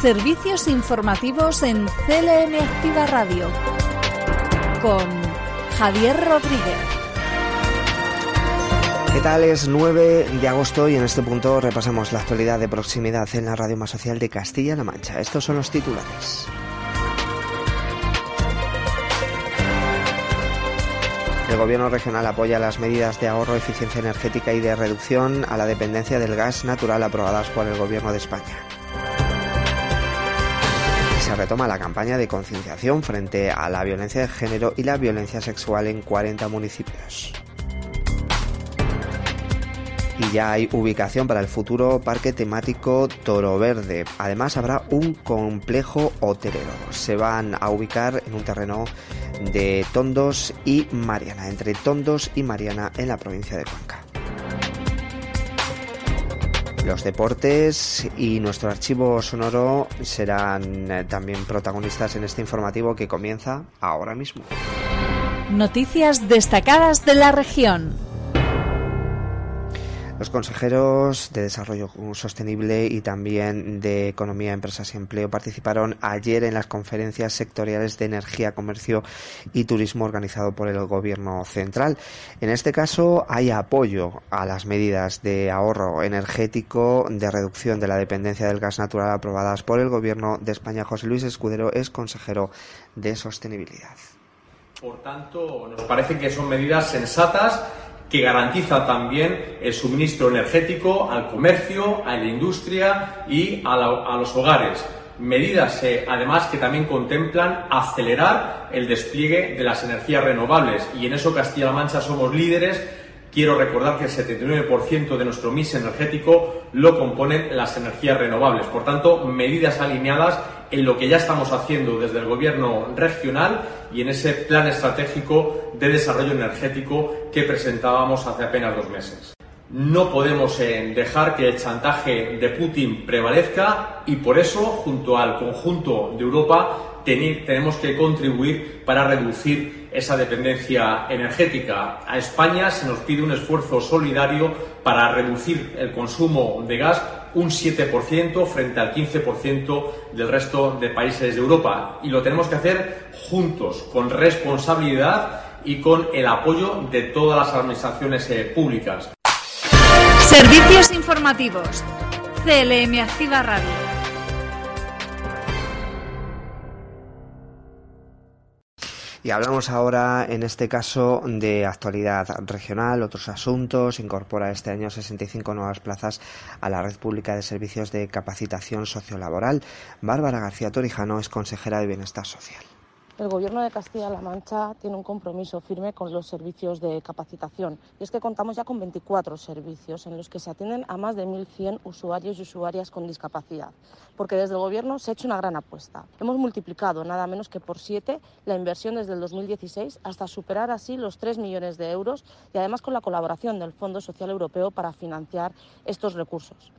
Servicios informativos en CLM Activa Radio con Javier Rodríguez. ¿Qué tal? Es 9 de agosto y en este punto repasamos la actualidad de proximidad en la radio más social de Castilla-La Mancha. Estos son los titulares. El Gobierno regional apoya las medidas de ahorro, eficiencia energética y de reducción a la dependencia del gas natural aprobadas por el Gobierno de España se retoma la campaña de concienciación frente a la violencia de género y la violencia sexual en 40 municipios. Y ya hay ubicación para el futuro parque temático Toro Verde. Además habrá un complejo hotelero. Se van a ubicar en un terreno de Tondos y Mariana, entre Tondos y Mariana en la provincia de Cuenca los deportes y nuestro archivo sonoro serán eh, también protagonistas en este informativo que comienza ahora mismo. Noticias destacadas de la región. Los consejeros de Desarrollo Sostenible y también de Economía, Empresas y Empleo participaron ayer en las conferencias sectoriales de energía, comercio y turismo organizado por el Gobierno central. En este caso hay apoyo a las medidas de ahorro energético, de reducción de la dependencia del gas natural aprobadas por el Gobierno de España. José Luis Escudero es consejero de Sostenibilidad. Por tanto, nos parece que son medidas sensatas que garantiza también el suministro energético al comercio, a la industria y a, los hogares. Medidas, eh, además, que también contemplan acelerar el despliegue de las energías renovables. Y en eso Castilla-La Mancha somos líderes Quiero recordar que el 79% de nuestro mix energético lo componen las energías renovables. Por tanto, medidas alineadas en lo que ya estamos haciendo desde el Gobierno regional y en ese plan estratégico de desarrollo energético que presentábamos hace apenas dos meses. No podemos eh, dejar que el chantaje de Putin prevalezca y por eso, junto al conjunto de Europa, tenemos que contribuir para reducir esa dependencia energética. A España se nos pide un esfuerzo solidario para reducir el consumo de gas un 7% frente al 15% del resto de países de Europa. Y lo tenemos que hacer juntos, con responsabilidad y con el apoyo de todas las administraciones eh, públicas. Servicios informativos. CLM Activa Radio. Y hablamos ahora, en este caso, de actualidad regional, otros asuntos. Incorpora este año 65 nuevas plazas a la red pública de servicios de capacitación sociolaboral. Bárbara García Torijano es consejera de Bienestar Social el Gobierno de Castilla-La Mancha tiene un compromiso firme con los servicios de capacitación. Y es que contamos ya con 24 servicios en los que se atienden a más de 1.100 usuarios y usuarias con discapacidad. Porque desde el Gobierno se ha hecho una gran apuesta. Hemos multiplicado nada menos que por siete la inversión desde el 2016 hasta superar así los 3 millones de euros y además con la colaboración del Fondo Social Europeo para financiar estos recursos.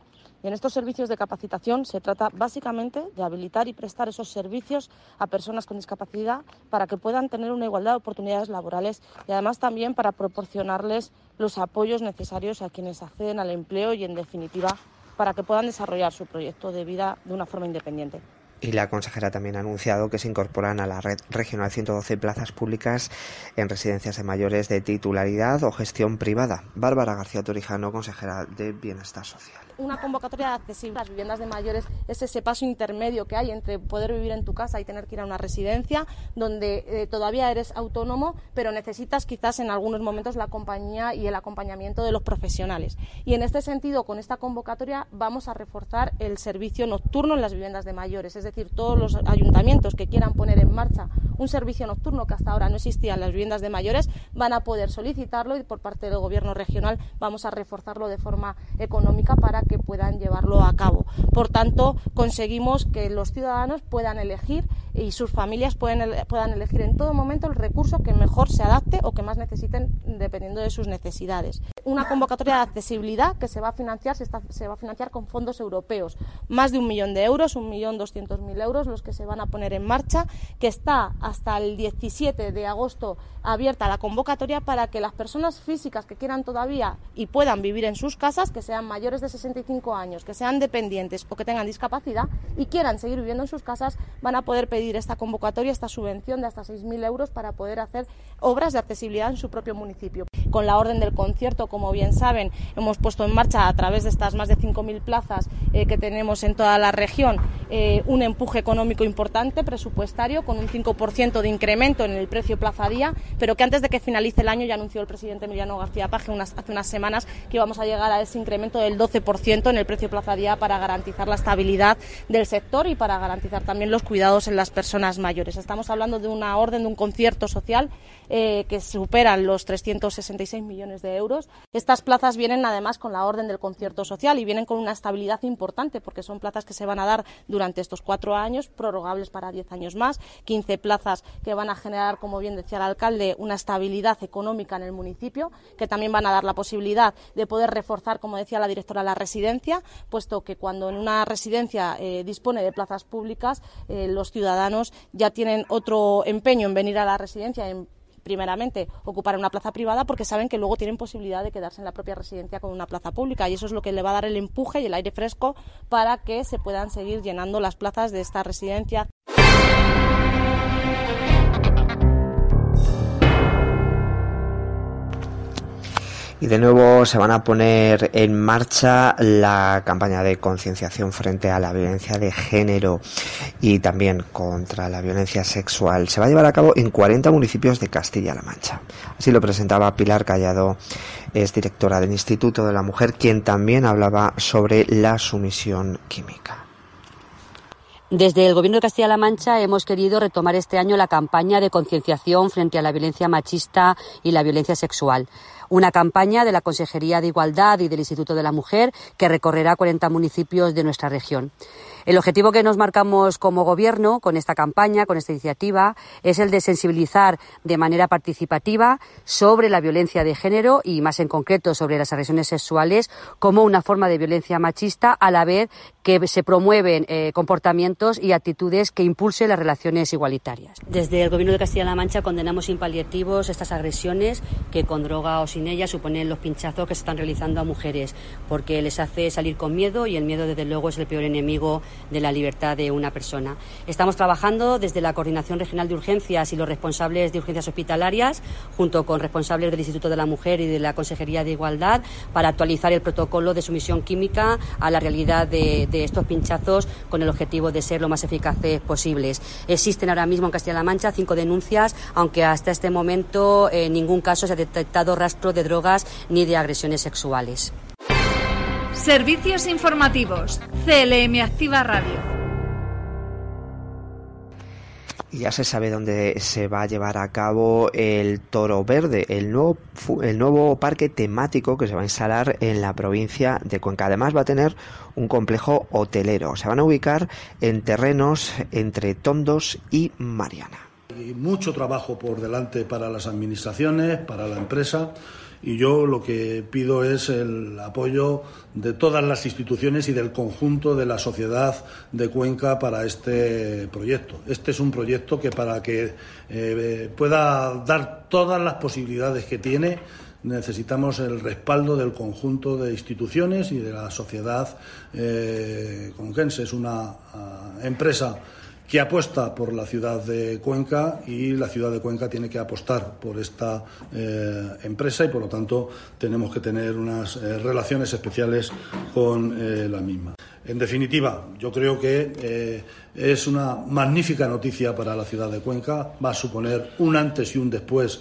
Y en estos servicios de capacitación se trata básicamente de habilitar y prestar esos servicios a personas con discapacidad para que puedan tener una igualdad de oportunidades laborales y además también para proporcionarles los apoyos necesarios a quienes acceden al empleo y, en definitiva, para que puedan desarrollar su proyecto de vida de una forma independiente. Y la consejera también ha anunciado que se incorporan a la red regional 112 plazas públicas en residencias de mayores de titularidad o gestión privada. Bárbara García Torijano, consejera de Bienestar Social una convocatoria accesible a las viviendas de mayores es ese paso intermedio que hay entre poder vivir en tu casa y tener que ir a una residencia donde eh, todavía eres autónomo, pero necesitas quizás en algunos momentos la compañía y el acompañamiento de los profesionales. Y en este sentido, con esta convocatoria vamos a reforzar el servicio nocturno en las viviendas de mayores, es decir, todos los ayuntamientos que quieran poner en marcha un servicio nocturno que hasta ahora no existía en las viviendas de mayores van a poder solicitarlo y por parte del Gobierno regional vamos a reforzarlo de forma económica para que puedan llevarlo a cabo. Por tanto, conseguimos que los ciudadanos puedan elegir y sus familias puedan, puedan elegir en todo momento el recurso que mejor se adapte o que más necesiten dependiendo de sus necesidades. Una convocatoria de accesibilidad que se va a financiar, se, se va a financiar con fondos europeos, más de un millón de euros, un millón doscientos mil euros los que se van a poner en marcha, que está hasta el 17 de agosto abierta la convocatoria para que las personas físicas que quieran todavía y puedan vivir en sus casas, que sean mayores de 65 años, que sean dependientes o que tengan discapacidad y quieran seguir viviendo en sus casas, van a poder pedir esta convocatoria, esta subvención de hasta 6.000 euros para poder hacer obras de accesibilidad en su propio municipio. Con la orden del concierto, como bien saben, hemos puesto en marcha a través de estas más de 5.000 plazas eh, que tenemos en toda la región eh, un empuje económico importante, presupuestario, con un 5% de incremento en el precio plaza día, pero que antes de que finalice el año ya anunció el presidente Emiliano García Paje hace unas semanas que íbamos a llegar a ese incremento del 12% en el precio plaza día para garantizar la estabilidad del sector y para garantizar también los cuidados en las personas mayores. Estamos hablando de una orden, de un concierto social eh, que superan los 366 millones de euros. Estas plazas vienen además con la orden del concierto social y vienen con una estabilidad importante porque son plazas que se van a dar durante estos cuatro años, prorrogables para diez años más, 15 plazas que van a generar, como bien decía el alcalde, una estabilidad económica en el municipio, que también van a dar la posibilidad de poder reforzar, como decía la directora, la residencia, puesto que cuando en una residencia eh, dispone de plazas públicas, eh, los ciudadanos ya tienen otro empeño en venir a la residencia, en primeramente ocupar una plaza privada porque saben que luego tienen posibilidad de quedarse en la propia residencia con una plaza pública y eso es lo que le va a dar el empuje y el aire fresco para que se puedan seguir llenando las plazas de esta residencia. Y de nuevo se van a poner en marcha la campaña de concienciación frente a la violencia de género y también contra la violencia sexual. Se va a llevar a cabo en 40 municipios de Castilla-La Mancha. Así lo presentaba Pilar Callado, es directora del Instituto de la Mujer, quien también hablaba sobre la sumisión química. Desde el Gobierno de Castilla-La Mancha hemos querido retomar este año la campaña de concienciación frente a la violencia machista y la violencia sexual una campaña de la Consejería de Igualdad y del Instituto de la Mujer que recorrerá 40 municipios de nuestra región. El objetivo que nos marcamos como Gobierno con esta campaña, con esta iniciativa, es el de sensibilizar de manera participativa sobre la violencia de género y, más en concreto, sobre las agresiones sexuales como una forma de violencia machista, a la vez que se promueven eh, comportamientos y actitudes que impulsen las relaciones igualitarias. Desde el Gobierno de Castilla-La Mancha condenamos sin paliativos estas agresiones que con droga o sin ella suponen los pinchazos que se están realizando a mujeres, porque les hace salir con miedo y el miedo, desde luego, es el peor enemigo de la libertad de una persona. Estamos trabajando desde la Coordinación Regional de Urgencias y los responsables de urgencias hospitalarias, junto con responsables del Instituto de la Mujer y de la Consejería de Igualdad, para actualizar el protocolo de sumisión química a la realidad de, estos pinchazos con el objetivo de ser lo más eficaces posibles. Existen ahora mismo en Castilla-La Mancha cinco denuncias, aunque hasta este momento en ningún caso se ha detectado rastro de drogas ni de agresiones sexuales. Servicios informativos. CLM Activa Radio. Ya se sabe dónde se va a llevar a cabo el Toro Verde, el nuevo, el nuevo parque temático que se va a instalar en la provincia de Cuenca. Además va a tener un complejo hotelero. Se van a ubicar en terrenos entre Tondos y Mariana. Hay mucho trabajo por delante para las administraciones, para la empresa y yo lo que pido es el apoyo de todas las instituciones y del conjunto de la sociedad de Cuenca para este proyecto. Este es un proyecto que para que eh, pueda dar todas las posibilidades que tiene necesitamos el respaldo del conjunto de instituciones y de la sociedad eh, conquense. Es una ah, empresa que apuesta por la ciudad de Cuenca y la ciudad de Cuenca tiene que apostar por esta eh, empresa y por lo tanto tenemos que tener unas eh, relaciones especiales con eh, la misma. En definitiva, yo creo que es una magnífica noticia para la ciudad de Cuenca, va a suponer un antes y un después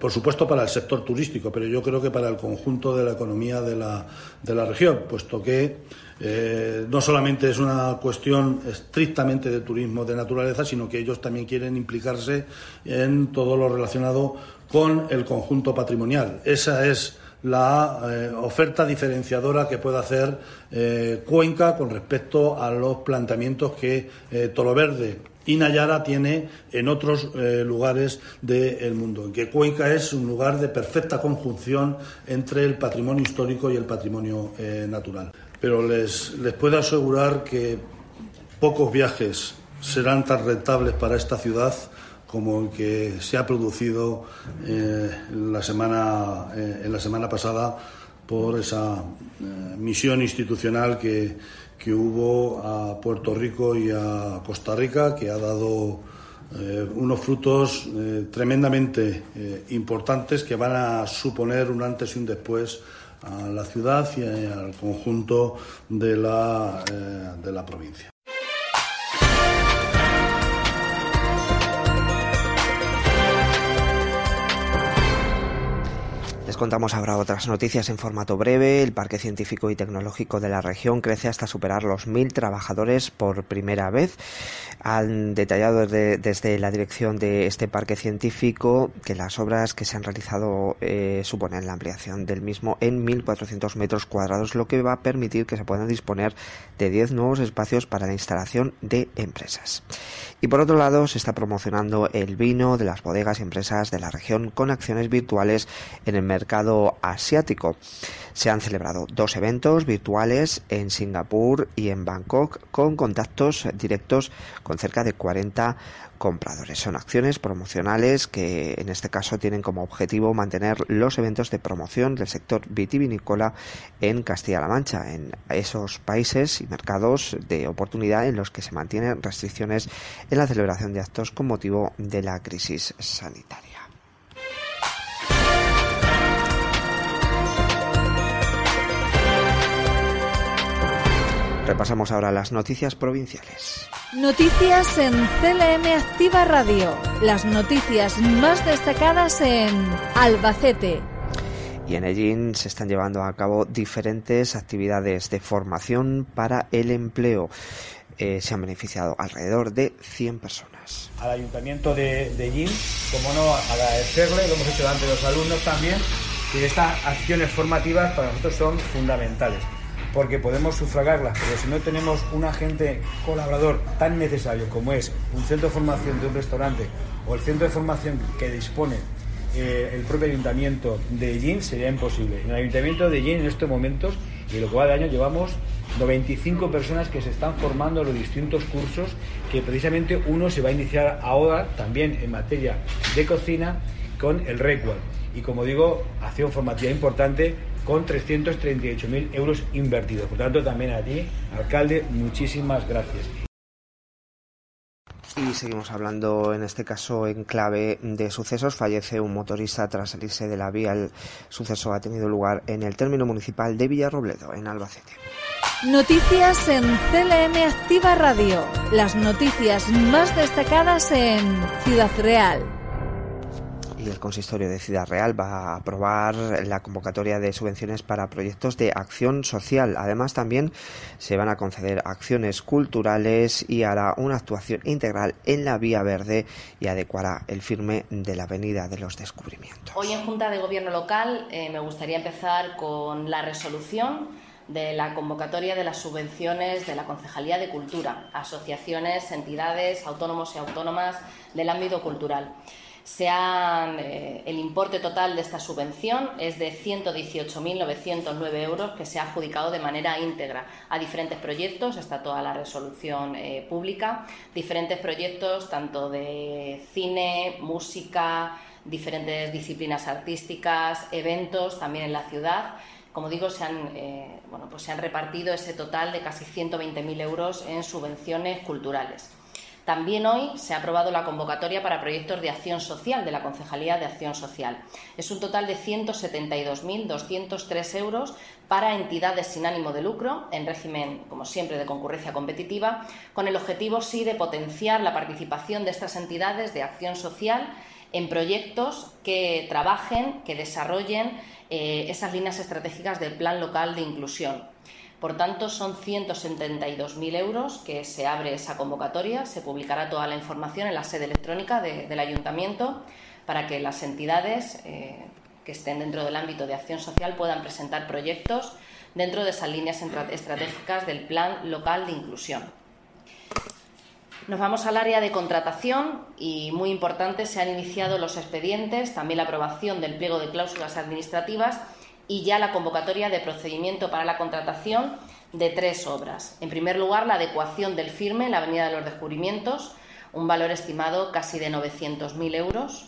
por supuesto para el sector turístico, pero yo creo que para el conjunto de la economía de la, de la región, puesto que eh, no solamente es una cuestión estrictamente de turismo de naturaleza, sino que ellos también quieren implicarse en todo lo relacionado con el conjunto patrimonial. Esa es la eh, oferta diferenciadora que puede hacer eh, Cuenca con respecto a los planteamientos que Tolo Verde y Nayara tiene en otros eh, lugares del mundo, en que Cuenca es un lugar de perfecta conjunción entre el patrimonio histórico y el patrimonio eh, natural. Pero les, les puedo asegurar que pocos viajes serán tan rentables para esta ciudad como el que se ha producido eh, la semana, en la semana pasada por esa misión institucional que, que hubo a Puerto Rico y a Costa Rica, que ha dado eh, unos frutos eh, tremendamente eh, importantes que van a suponer un antes y un después a la ciudad y al conjunto de la, de la provincia. Contamos ahora otras noticias en formato breve. El Parque Científico y Tecnológico de la región crece hasta superar los mil trabajadores por primera vez. Han detallado desde, la dirección de este parque científico que las obras que se han realizado eh, suponen la ampliación del mismo en 1.400 metros cuadrados, lo que va a permitir que se puedan disponer de 10 nuevos espacios para la instalación de empresas. Y por otro lado, se está promocionando el vino de las bodegas y empresas de la región con acciones virtuales en el mercado asiático. Se han celebrado dos eventos virtuales en Singapur y en Bangkok con contactos directos con cerca de 40 compradores. Son acciones promocionales que en este caso tienen como objetivo mantener los eventos de promoción del sector vitivinícola en Castilla-La Mancha, en esos países y mercados de oportunidad en los que se mantienen restricciones en la celebración de actos con motivo de la crisis sanitaria. Repasamos ahora las noticias provinciales. Noticias en CLM Activa Radio. Las noticias más destacadas en Albacete. Y en Ellín se están llevando a cabo diferentes actividades de formación para el empleo. Eh, se han beneficiado alrededor de 100 personas. Al Ayuntamiento de, de Ellín, como no, agradecerle, lo hemos hecho delante de los alumnos también, que estas acciones formativas para nosotros son fundamentales porque podemos sufragarlas, pero si no tenemos un agente colaborador tan necesario como es un centro de formación de un restaurante o el centro de formación que dispone eh, el propio ayuntamiento de Ellín, sería imposible. En el ayuntamiento de Ellín en estos momentos, y lo que va de año, llevamos 95 personas que se están formando en los distintos cursos, que precisamente uno se va a iniciar ahora también en materia de cocina con el RECUAL. Y como digo, acción formativa importante con 338.000 euros invertidos. Por tanto, también a ti, alcalde, muchísimas gracias. Y seguimos hablando en este caso en clave de sucesos. Fallece un motorista tras salirse de la vía. El suceso ha tenido lugar en el término municipal de Villarrobledo, en Albacete. Noticias en CLM Activa Radio. Las noticias más destacadas en Ciudad Real el consistorio de Ciudad Real va a aprobar la convocatoria de subvenciones para proyectos de acción social. Además, también se van a conceder acciones culturales y hará una actuación integral en la vía verde y adecuará el firme de la Avenida de los Descubrimientos. Hoy en Junta de Gobierno Local eh, me gustaría empezar con la resolución de la convocatoria de las subvenciones de la Concejalía de Cultura, asociaciones, entidades, autónomos y autónomas del ámbito cultural. Eh, el importe total de esta subvención es de 118.909 euros que se ha adjudicado de manera íntegra a diferentes proyectos, está toda la resolución eh, pública, diferentes proyectos tanto de cine, música, diferentes disciplinas artísticas, eventos también en la ciudad. Como digo, se han, eh, bueno, pues se han repartido ese total de casi 120.000 euros en subvenciones culturales. También hoy se ha aprobado la convocatoria para proyectos de acción social de la Concejalía de Acción Social. Es un total de 172.203 euros para entidades sin ánimo de lucro, en régimen, como siempre, de concurrencia competitiva, con el objetivo, sí, de potenciar la participación de estas entidades de acción social en proyectos que trabajen, que desarrollen eh, esas líneas estratégicas del Plan Local de Inclusión por tanto, son 172.000 euros que se abre esa convocatoria. Se publicará toda la información en la sede electrónica del ayuntamiento para que las entidades eh, que estén dentro del ámbito de acción social puedan presentar proyectos dentro de esas líneas estratégicas del Plan Local de Inclusión. Nos vamos al área de contratación y, muy importante, se han iniciado los expedientes, también la aprobación del pliego de cláusulas administrativas y ya la convocatoria de procedimiento para la contratación de tres obras. En primer lugar, la adecuación del firme en la Avenida de los Descubrimientos, un valor estimado casi de 900.000 euros.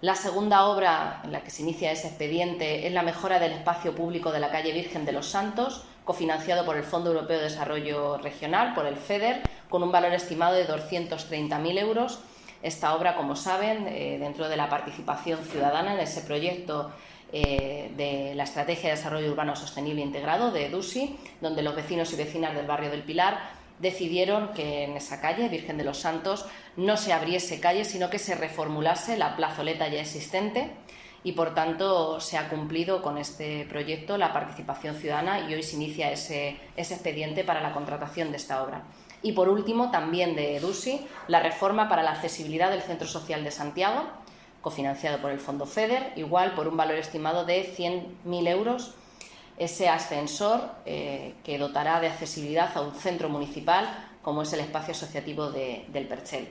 La segunda obra en la que se inicia ese expediente es la mejora del espacio público de la calle Virgen de los Santos, cofinanciado por el Fondo Europeo de Desarrollo Regional, por el FEDER, con un valor estimado de 230.000 euros. Esta obra, como saben, eh, dentro de la participación ciudadana en ese proyecto eh, de la Estrategia de Desarrollo Urbano Sostenible Integrado de EDUSI, donde los vecinos y vecinas del barrio del Pilar decidieron que en esa calle, Virgen de los Santos, no se abriese calle, sino que se reformulase la plazoleta ya existente y, por tanto, se ha cumplido con este proyecto la participación ciudadana y hoy se inicia ese, ese expediente para la contratación de esta obra. Y, por último, también de EDUSI, la reforma para la accesibilidad del Centro Social de Santiago, cofinanciado por el Fondo FEDER, igual por un valor estimado de 100.000 euros, ese ascensor eh, que dotará de accesibilidad a un centro municipal como es el espacio asociativo del Perchel.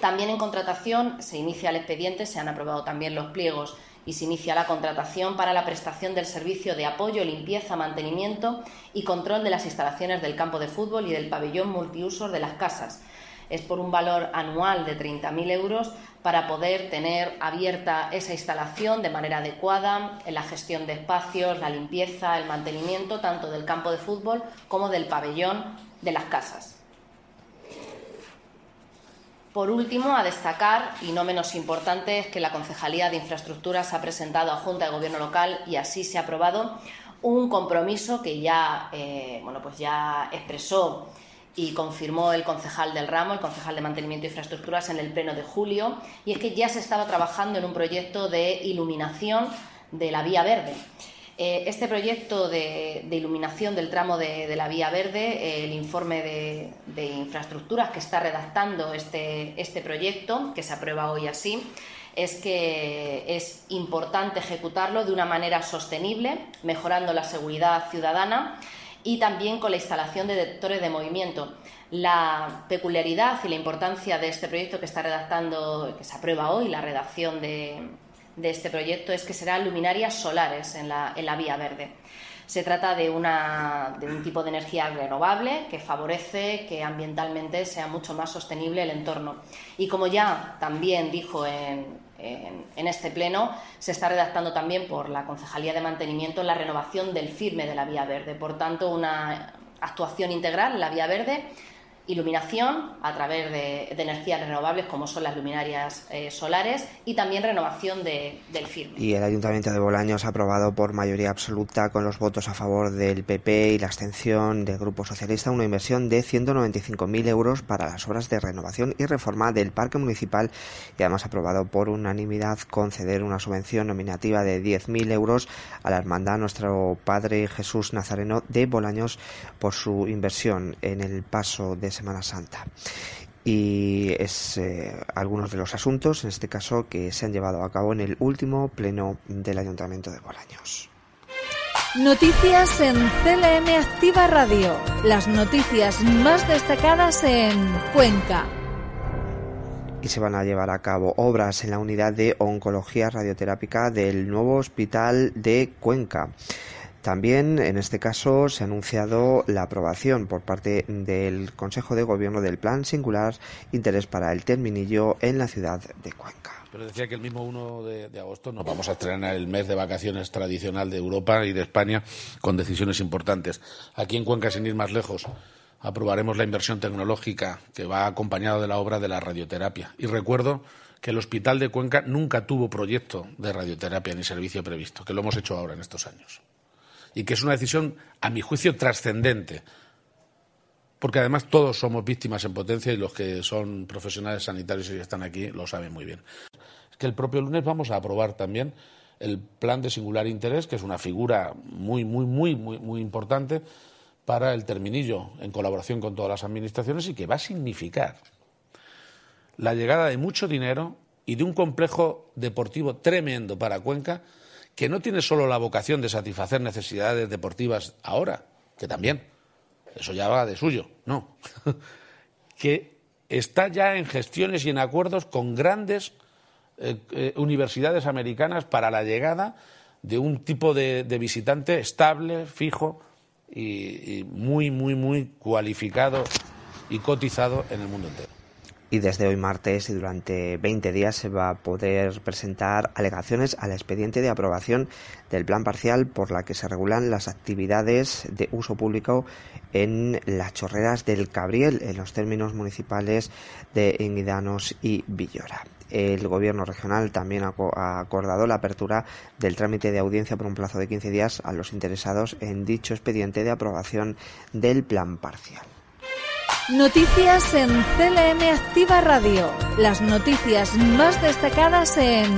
También en contratación se inicia el expediente, se han aprobado también los pliegos y se inicia la contratación para la prestación del servicio de apoyo, limpieza, mantenimiento y control de las instalaciones del campo de fútbol y del pabellón multiusos de las casas. Es por un valor anual de 30.000 euros para poder tener abierta esa instalación de manera adecuada en la gestión de espacios, la limpieza, el mantenimiento tanto del campo de fútbol como del pabellón de las casas. Por último, a destacar, y no menos importante, es que la Concejalía de Infraestructuras ha presentado a Junta de Gobierno Local y así se ha aprobado un compromiso que ya, eh, bueno, pues ya expresó y confirmó el concejal del ramo, el concejal de Mantenimiento e Infraestructuras, en el pleno de julio, y es que ya se estaba trabajando en un proyecto de iluminación de la vía verde. Eh, este proyecto de, iluminación del tramo de, la vía verde, el informe de, infraestructuras que está redactando este, este proyecto, que se aprueba hoy así, es que es importante ejecutarlo de una manera sostenible, mejorando la seguridad ciudadana y también con la instalación de detectores de movimiento. La peculiaridad y la importancia de este proyecto que está redactando, que se aprueba hoy, la redacción de, este proyecto, es que serán luminarias solares en la, en la vía verde. Se trata de, una, de, un tipo de energía renovable que favorece que ambientalmente sea mucho más sostenible el entorno. Y como ya también dijo en, en, este pleno, se está redactando también por la Concejalía de Mantenimiento la renovación del firme de la vía verde. Por tanto, una actuación integral la vía verde iluminación a través de, energías renovables como son las luminarias eh, solares y también renovación del firme. Y el Ayuntamiento de Bolaños ha aprobado por mayoría absoluta con los votos a favor del PP y la abstención del Grupo Socialista una inversión de 195.000 euros para las obras de renovación y reforma del Parque Municipal y además ha aprobado por unanimidad conceder una subvención nominativa de 10.000 euros a la Hermandad Nuestro Padre Jesús Nazareno de Bolaños por su inversión en el paso de Semana Santa. Y es eh, algunos de los asuntos, en este caso, que se han llevado a cabo en el último pleno del Ayuntamiento de Bolaños. Noticias en CLM Activa Radio. Las noticias más destacadas en Cuenca. Y se van a llevar a cabo obras en la unidad de oncología radioterápica del nuevo hospital de Cuenca. También, en este caso, se ha anunciado la aprobación por parte del Consejo de Gobierno del Plan Singular Interés para el Terminillo en la ciudad de Cuenca. Pero decía que el mismo 1 de, agosto nos vamos a estrenar el mes de vacaciones tradicional de Europa y de España con decisiones importantes. Aquí en Cuenca, sin ir más lejos, aprobaremos la inversión tecnológica que va acompañada de la obra de la radioterapia. Y recuerdo que el Hospital de Cuenca nunca tuvo proyecto de radioterapia ni servicio previsto, que lo hemos hecho ahora en estos años y que es una decisión, a mi juicio, trascendente. Porque además todos somos víctimas en potencia y los que son profesionales sanitarios y están aquí lo saben muy bien. Es que el propio lunes vamos a aprobar también el plan de singular interés, que es una figura muy, muy, muy, muy, muy importante para el terminillo en colaboración con todas las administraciones y que va a significar la llegada de mucho dinero y de un complejo deportivo tremendo para Cuenca que no tiene solo la vocación de satisfacer necesidades deportivas ahora, que también, eso ya va de suyo, no, que está ya en gestiones y en acuerdos con grandes eh, eh, universidades americanas para la llegada de un tipo de, visitante estable, fijo y muy, muy, muy cualificado y cotizado en el mundo entero y desde hoy martes y durante 20 días se va a poder presentar alegaciones al expediente de aprobación del plan parcial por la que se regulan las actividades de uso público en las chorreras del Cabriel en los términos municipales de Enguidanos y Villora. El gobierno regional también ha acordado la apertura del trámite de audiencia por un plazo de 15 días a los interesados en dicho expediente de aprobación del plan parcial. Noticias en CLM Activa Radio. Las noticias más destacadas en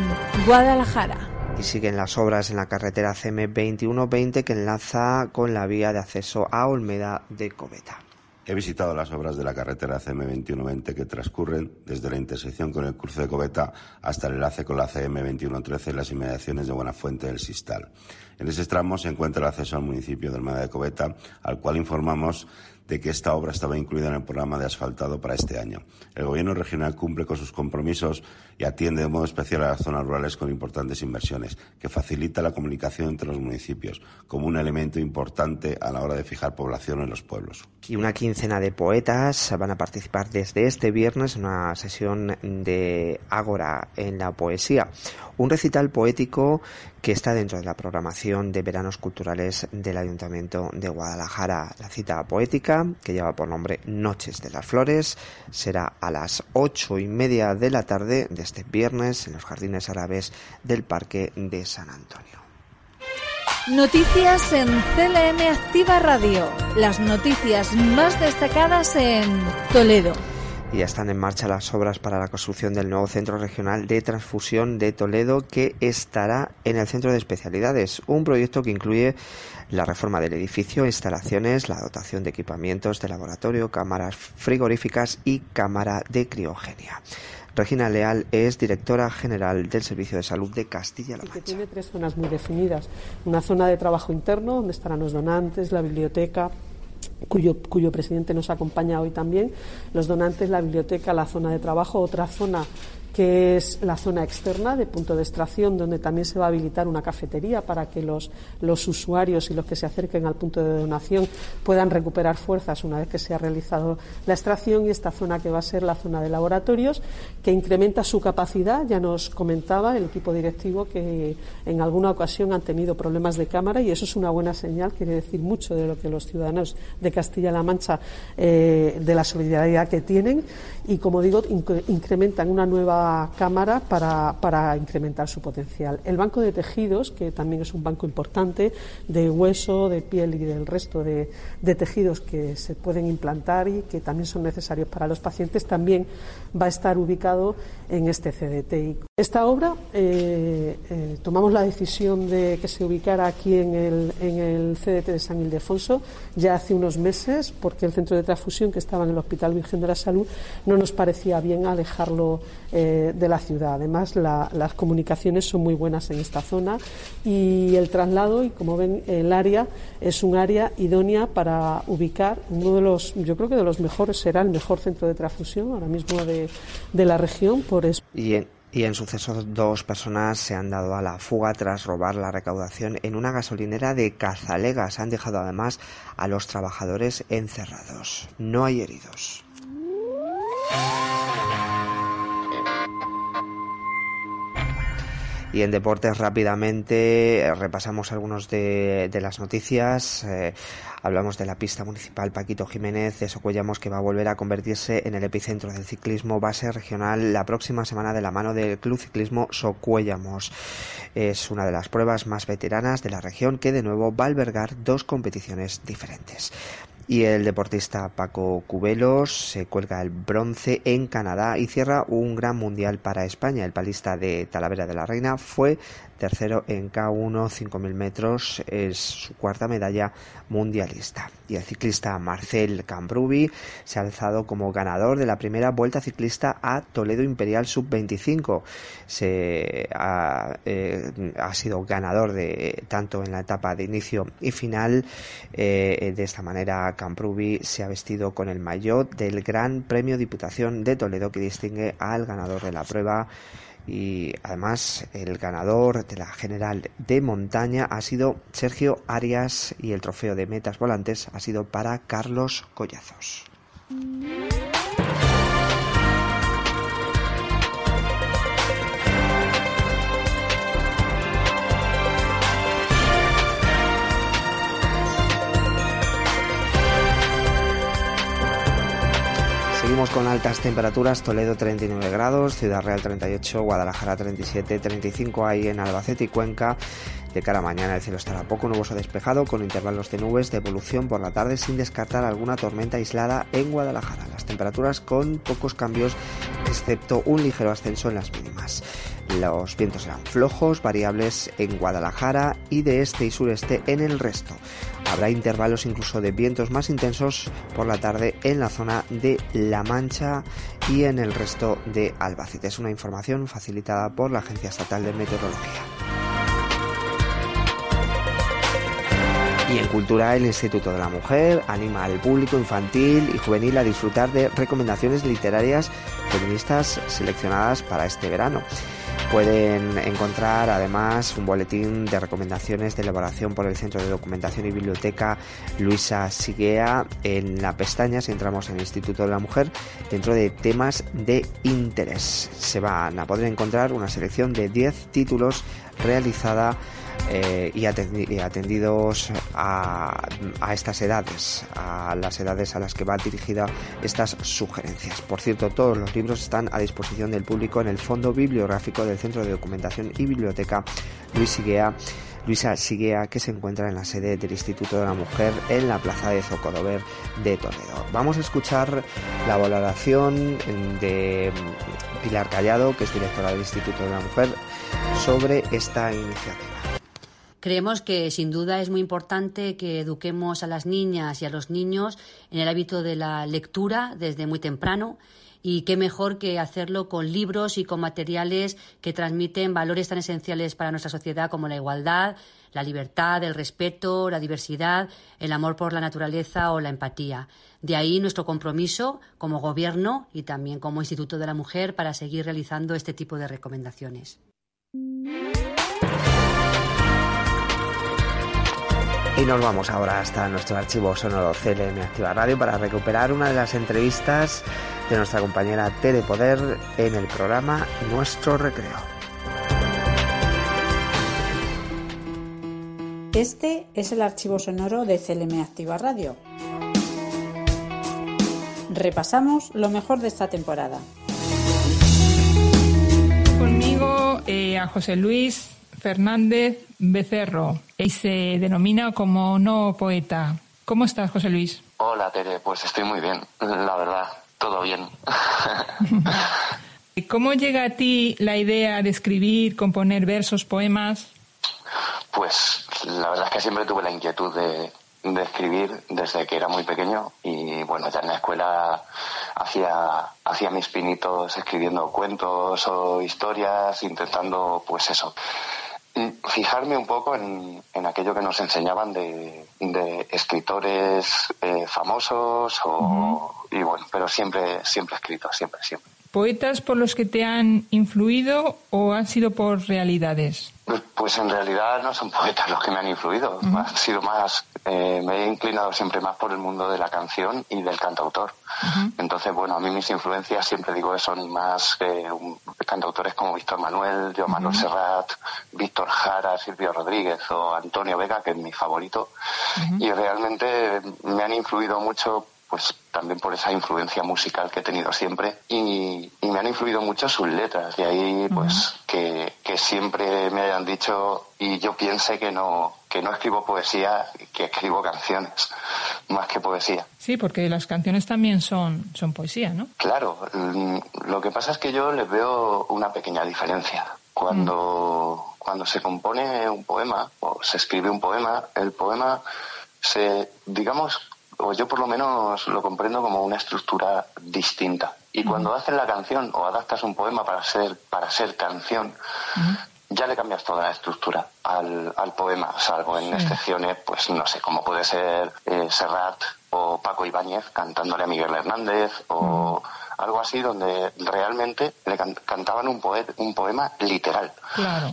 Guadalajara. Y siguen las obras en la carretera CM2120 que enlaza con la vía de acceso a Olmeda de Coveta. He visitado las obras de la carretera CM2120 que transcurren desde la intersección con el cruce de Coveta hasta el enlace con la CM2113 en las inmediaciones de Buenafuente del Sistal. En ese tramo se encuentra el acceso al municipio de Olmeda de Coveta, al cual informamos de que esta obra estaba incluida en el programa de asfaltado para este año. El Gobierno regional cumple con sus compromisos y atiende de modo especial a las zonas rurales con importantes inversiones, que facilita la comunicación entre los municipios, como un elemento importante a la hora de fijar población en los pueblos. Y una quincena de poetas van a participar desde este viernes en una sesión de Ágora en la poesía, un recital poético que está dentro de la programación de veranos culturales del Ayuntamiento de Guadalajara. La cita poética, que lleva por nombre Noches de las Flores, será a las ocho y media de la tarde de este viernes en los Jardines Árabes del Parque de San Antonio. Noticias en CLM Activa Radio. Las noticias más destacadas en Toledo y ya están en marcha las obras para la construcción del nuevo Centro Regional de Transfusión de Toledo que estará en el Centro de Especialidades, un proyecto que incluye la reforma del edificio, instalaciones, la dotación de equipamientos de laboratorio, cámaras frigoríficas y cámara de criogenia. Regina Leal es directora general del Servicio de Salud de Castilla-La Mancha. Que tiene tres zonas muy definidas. Una zona de trabajo interno, donde estarán los donantes, la biblioteca, Cuyo, cuyo, presidente nos acompaña hoy también, los donantes, la biblioteca, la zona de trabajo, otra zona que es la zona externa de punto de extracción, donde también se va a habilitar una cafetería para que los, los usuarios y los que se acerquen al punto de donación puedan recuperar fuerzas una vez que se ha realizado la extracción y esta zona que va a ser la zona de laboratorios, que incrementa su capacidad. Ya nos comentaba el equipo directivo que en alguna ocasión han tenido problemas de cámara y eso es una buena señal, quiere decir mucho de lo que los ciudadanos de Castilla-La Mancha, eh, de la solidaridad que tienen y, como digo, incrementan una nueva cámara para, para, incrementar su potencial. El banco de tejidos, que también es un banco importante de hueso, de piel y del resto de, tejidos que se pueden implantar y que también son necesarios para los pacientes, también va a estar ubicado en este CDT. Esta obra eh, eh, tomamos la decisión de que se ubicara aquí en el, en el CDT de San Ildefonso ya hace unos meses, porque el centro de transfusión que estaba en el Hospital Virgen de la Salud no nos parecía bien alejarlo eh, de la ciudad. Además, las comunicaciones son muy buenas en esta zona y el traslado, y como ven, el área es un área idónea para ubicar uno de los, yo creo que de los mejores, será el mejor centro de transfusión ahora mismo de, de la región. Por. Y en, y en dos personas se han dado a la fuga tras robar la recaudación en una gasolinera de Cazalegas. Han dejado además a los trabajadores encerrados. No hay heridos. Y en deportes rápidamente eh, repasamos algunos de, las noticias. Eh, hablamos de la pista municipal Paquito Jiménez de Socuellamos que va a volver a convertirse en el epicentro del ciclismo base regional la próxima semana de la mano del Club Ciclismo Socuellamos. Es una de las pruebas más veteranas de la región que de nuevo va a albergar dos competiciones diferentes. Y el deportista Paco Cubelos se cuelga el bronce en Canadá y cierra un gran mundial para España. El palista de Talavera de la Reina fue tercero en K1 5.000 metros, es su cuarta medalla mundialista. Y el ciclista Marcel Cambrubi se ha alzado como ganador de la primera vuelta ciclista a Toledo Imperial Sub-25. Se ha, eh, ha, sido ganador de tanto en la etapa de inicio y final. Eh, de esta manera, Cambrubi se ha vestido con el maillot del Gran Premio Diputación de Toledo que distingue al ganador de la prueba y además el ganador de la general de montaña ha sido Sergio Arias y el trofeo de metas volantes ha sido para Carlos Collazos. Seguimos con altas temperaturas, Toledo 39 grados, Ciudad Real 38, Guadalajara 37, 35 ahí en Albacete y Cuenca. De cara a mañana el cielo estará poco nuboso despejado con intervalos de nubes de evolución por la tarde sin descartar alguna tormenta aislada en Guadalajara. Las temperaturas con pocos cambios excepto un ligero ascenso en las mínimas. Los vientos serán flojos, variables en Guadalajara y de este y sureste en el resto. Habrá intervalos incluso de vientos más intensos por la tarde en la zona de La Mancha y en el resto de Albacete. Es una información facilitada por la Agencia Estatal de Meteorología. Y en Cultura, el Instituto de la Mujer anima al público infantil y juvenil a disfrutar de recomendaciones literarias feministas seleccionadas para este verano. Pueden encontrar además un boletín de recomendaciones de elaboración por el Centro de Documentación y Biblioteca Luisa Siguea en la pestaña, si entramos en el Instituto de la Mujer, dentro de temas de interés. Se van a poder encontrar una selección de 10 títulos realizada eh, y, atendidos a, estas edades, a las edades a las que va dirigida estas sugerencias. Por cierto, todos los libros están a disposición del público en el fondo bibliográfico del Centro de Documentación y Biblioteca Luis Siguea. Luisa Siguea, que se encuentra en la sede del Instituto de la Mujer en la plaza de Zocodover de Toledo. Vamos a escuchar la valoración de Pilar Callado, que es directora del Instituto de la Mujer, sobre esta iniciativa. Creemos que sin duda es muy importante que eduquemos a las niñas y a los niños en el hábito de la lectura desde muy temprano y qué mejor que hacerlo con libros y con materiales que transmiten valores tan esenciales para nuestra sociedad como la igualdad, la libertad, el respeto, la diversidad, el amor por la naturaleza o la empatía. De ahí nuestro compromiso como Gobierno y también como Instituto de la Mujer para seguir realizando este tipo de recomendaciones. Y nos vamos ahora hasta nuestro archivo sonoro CLM Activa Radio para recuperar una de las entrevistas de nuestra compañera Tere Poder en el programa Nuestro Recreo. Este es el archivo sonoro de CLM Activa Radio. Repasamos lo mejor de esta temporada. Conmigo eh, a José Luis Fernández Becerro y se denomina como no poeta. ¿Cómo estás, José Luis? Hola, Tere. Pues estoy muy bien, la verdad. Todo bien. ¿Cómo llega a ti la idea de escribir, componer versos, poemas? Pues la verdad es que siempre tuve la inquietud de, de escribir desde que era muy pequeño y bueno, ya en la escuela hacía, hacía mis pinitos escribiendo cuentos o historias, intentando pues eso, fijarme un poco en, aquello que nos enseñaban de, escritores eh, famosos o, y bueno, pero siempre, siempre escrito, siempre, siempre. ¿Poetas por los que te han influido o han sido por realidades? Pues, pues en realidad no son poetas los que me han influido, han sido más, eh, me he inclinado siempre más por el mundo de la canción y del cantautor. Entonces, bueno, a mí mis influencias, siempre digo, son más eh, cantautores como Víctor Manuel, Joan Manuel Serrat, Víctor Jara, Silvio Rodríguez o Antonio Vega, que es mi favorito. Y realmente me han influido mucho pues también por esa influencia musical que he tenido siempre. Y, me han influido mucho sus letras. Y ahí pues que, siempre me hayan dicho y yo piense que no que no escribo poesía que escribo canciones más que poesía. Sí porque las canciones también son son poesía no claro mm, lo que pasa es que yo les veo una pequeña diferencia. Cuando, cuando se compone un poema o se escribe un poema, el poema se, digamos, o yo por lo menos lo comprendo como una estructura distinta. Y cuando haces la canción o adaptas un poema para ser, para ser canción, ya le cambias toda la estructura al, al poema, salvo en excepciones, pues no sé, como puede ser eh, Serrat o Paco Ibáñez cantándole a Miguel Hernández o algo así donde realmente le cantaban un, un poema literal,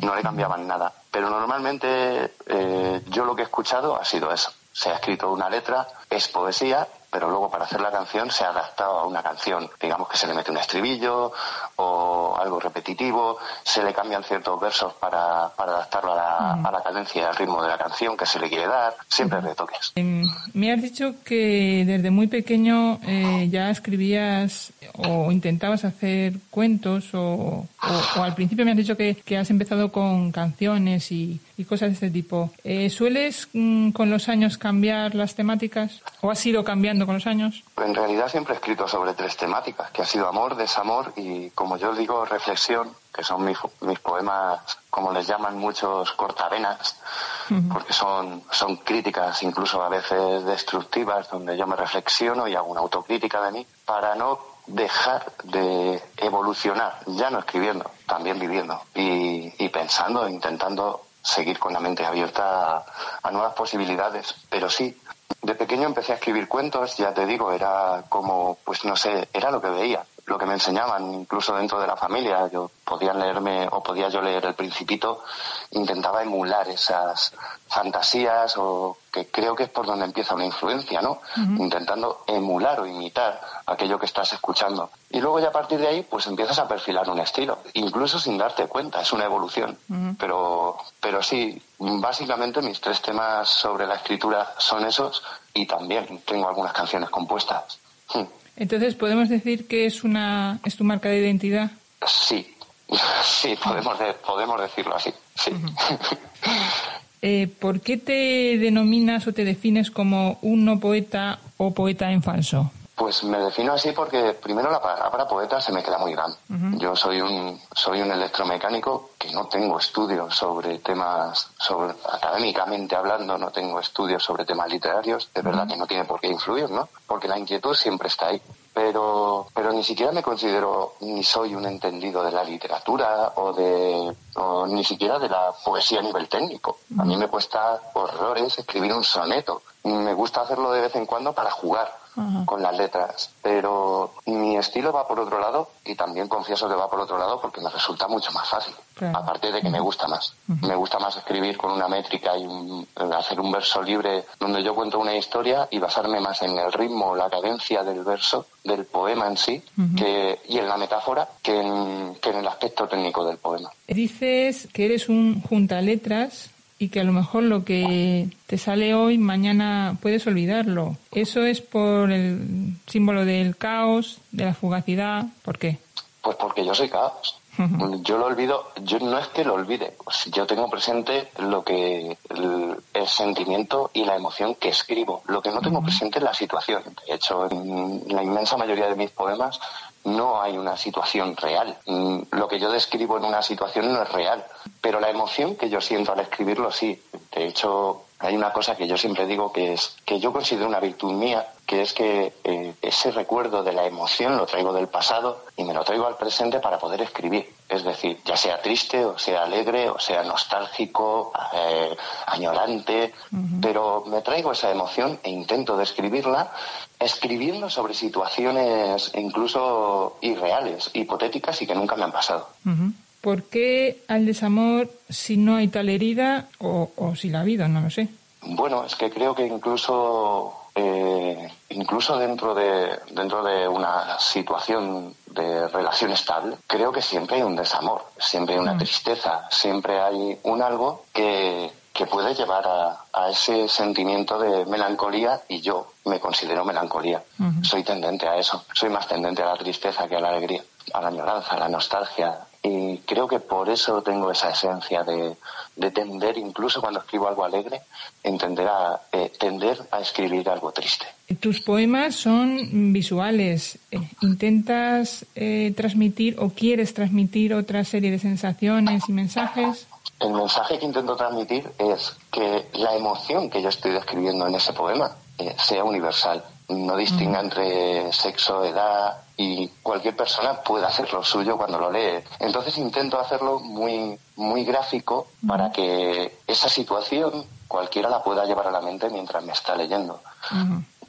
no le cambiaban nada. Pero normalmente eh, yo lo que he escuchado ha sido eso. Se ha escrito una letra, es poesía, pero luego para hacer la canción se ha adaptado a una canción. Digamos que se le mete un estribillo o algo repetitivo, se le cambian ciertos versos para, para adaptarlo a la, a la cadencia y al ritmo de la canción que se le quiere dar, siempre retoques. Em, me has dicho que desde muy pequeño eh, ya escribías o intentabas hacer cuentos o, o, al principio me has dicho que, que has empezado con canciones y, y cosas de este tipo. Eh, ¿Sueles mm, con los años cambiar las temáticas o has ido cambiando con los años? En realidad siempre he escrito sobre tres temáticas, que ha sido amor, desamor y, como yo digo, reflexión, que son mis, mis poemas, como les llaman muchos, cortavenas, porque son, son críticas incluso a veces destructivas, donde yo me reflexiono y hago una autocrítica de mí, para no dejar de evolucionar, ya no escribiendo, también viviendo y, y pensando, intentando seguir con la mente abierta a, nuevas posibilidades. Pero sí, de pequeño empecé a escribir cuentos, ya te digo, era como, pues no sé, era lo que veía, lo que me enseñaban, incluso dentro de la familia. Yo podía leerme o podía yo leer El Principito, intentaba emular esas fantasías o que creo que es por donde empieza una influencia, ¿no? Intentando emular o imitar aquello que estás escuchando. Y luego ya a partir de ahí, pues empiezas a perfilar un estilo, incluso sin darte cuenta, es una evolución. Pero, pero sí, básicamente mis tres temas sobre la escritura son esos y también tengo algunas canciones compuestas. Hmm. Entonces, ¿podemos decir que es una es tu marca de identidad? Sí, sí, podemos, podemos decirlo así, sí. Eh, ¿Por qué te denominas o te defines como un no poeta o poeta en falso? Pues me defino así porque primero la palabra poeta se me queda muy grande. Yo soy un soy un electromecánico que no tengo estudios sobre temas sobre académicamente hablando no tengo estudios sobre temas literarios. Es verdad que no tiene por qué influir, ¿no? Porque la inquietud siempre está ahí. Pero pero ni siquiera me considero ni soy un entendido de la literatura o de o ni siquiera de la poesía a nivel técnico. A mí me cuesta horrores escribir un soneto. Me gusta hacerlo de vez en cuando para jugar con las letras. Pero mi estilo va por otro lado y también confieso que va por otro lado porque me resulta mucho más fácil. Aparte de que me gusta más. Me gusta más escribir con una métrica y hacer un verso libre donde yo cuento una historia y basarme más en el ritmo, la cadencia del verso, del poema en sí, que, y en la metáfora que en, que en el aspecto técnico del poema. Dices que eres un junta letras y que a lo mejor lo que te sale hoy, mañana puedes olvidarlo. ¿Eso es por el símbolo del caos, de la fugacidad? ¿Por qué? Pues porque yo soy caos. Yo lo olvido, yo no es que lo olvide, pues yo tengo presente lo que el, sentimiento y la emoción que escribo. Lo que no tengo presente es la situación. De hecho, en la inmensa mayoría de mis poemas no hay una situación real. Mm, lo que yo describo en una situación no es real, pero la emoción que yo siento al escribirlo sí. De hecho, hay una cosa que yo siempre digo que es que yo considero una virtud mía, que es que eh, ese recuerdo de la emoción lo traigo del pasado y me lo traigo al presente para poder escribir. Es decir, ya sea triste o sea alegre o sea nostálgico, eh, añorante, pero me traigo esa emoción e intento describirla escribiendo sobre situaciones incluso irreales, hipotéticas y que nunca me han pasado. ¿Por qué al desamor si no hay tal herida o, si la habido? No lo sé. Bueno, es que creo que incluso eh, incluso dentro de dentro de una situación de relación estable, creo que siempre hay un desamor, siempre hay una mm. tristeza, siempre hay un algo que, que puede llevar a, ese sentimiento de melancolía y yo me considero melancolía. Soy tendente a eso, soy más tendente a la tristeza que a la alegría, a la añoranza, a la nostalgia, y creo que por eso tengo esa esencia de, de tender, incluso cuando escribo algo alegre, entender a, eh, tender a escribir algo triste. Tus poemas son visuales. Eh, ¿Intentas eh, transmitir o quieres transmitir otra serie de sensaciones y mensajes? El mensaje que intento transmitir es que la emoción que yo estoy describiendo en ese poema sea universal, no distinga entre sexo, edad, y cualquier persona puede hacer lo suyo cuando lo lee. Entonces intento hacerlo muy, muy gráfico para que esa situación cualquiera la pueda llevar a la mente mientras me está leyendo.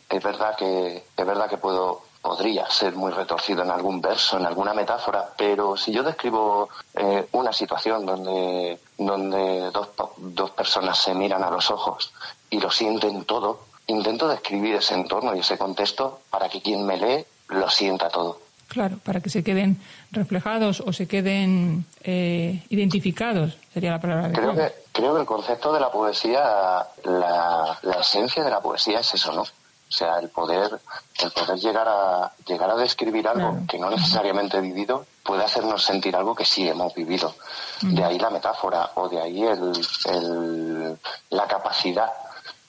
Es verdad que, es verdad que puedo, podría ser muy retorcido en algún verso, en alguna metáfora, pero si yo describo eh, una situación donde, donde dos, dos personas se miran a los ojos y lo sienten todo, intento describir ese entorno y ese contexto para que quien me lee lo sienta todo. Claro, para que se queden reflejados o se queden eh, identificados, sería la palabra. Creo que, creo que el concepto de la poesía, la, esencia de la poesía es eso, ¿no? O sea, el poder, el poder llegar a llegar a describir algo que no necesariamente he vivido puede hacernos sentir algo que sí hemos vivido. De ahí la metáfora o de ahí el, el, la capacidad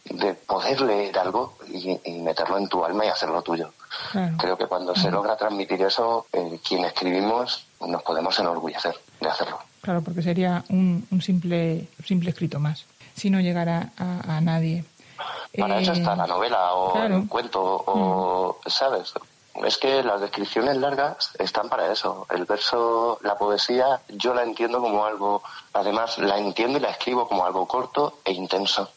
de poder leer algo y, meterlo en tu alma y hacerlo tuyo. Creo que cuando se logra transmitir eso, eh, quien escribimos nos podemos enorgullecer de hacerlo. Claro, porque sería un, un simple, simple escrito más, si no llegara a, nadie. Para eso está la eh, novela o el cuento o, mm. ¿sabes? Es que las descripciones largas están para eso. El verso, la poesía, yo la entiendo como algo, además la entiendo y la escribo como algo corto e intenso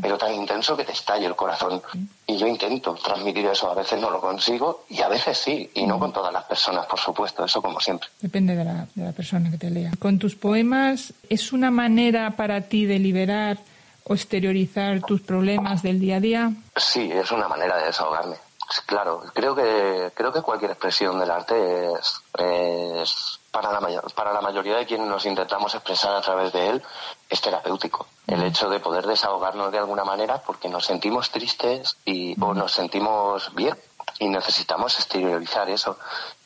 pero tan intenso que te estalle el corazón. Y yo intento transmitir eso, a veces no lo consigo y a veces sí, y no con todas las personas, por supuesto, eso como siempre. Depende de la, de la persona que te lea. Con tus poemas, ¿es una manera para ti de liberar o exteriorizar tus problemas del día a día? Sí, es una manera de desahogarme. Claro, creo que creo que cualquier expresión del arte es, es para la, para la mayoría de quienes nos intentamos expresar a través de él es terapéutico. El hecho de poder desahogarnos de alguna manera porque nos sentimos tristes y, o nos sentimos bien y necesitamos exteriorizar eso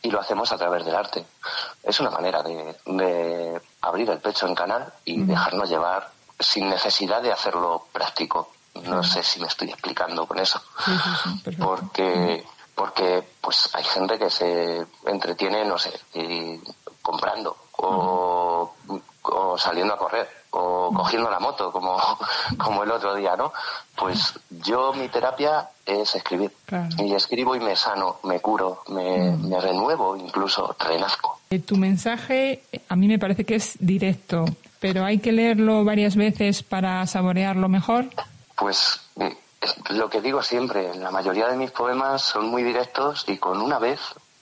y lo hacemos a través del arte. Es una manera de, de abrir el pecho en canal y dejarnos llevar sin necesidad de hacerlo práctico. No sé si me estoy explicando con eso. porque porque pues hay gente que se entretiene, no sé, comprando o, saliendo a correr o cogiendo la moto como, como el otro día, ¿no? Pues yo mi terapia es escribir. Y escribo y me sano, me curo, me, me renuevo, incluso renazco. Eh, tu mensaje a mí me parece que es directo, pero hay que leerlo varias veces para saborearlo mejor. Pues lo que digo siempre, la mayoría de mis poemas son muy directos y con una vez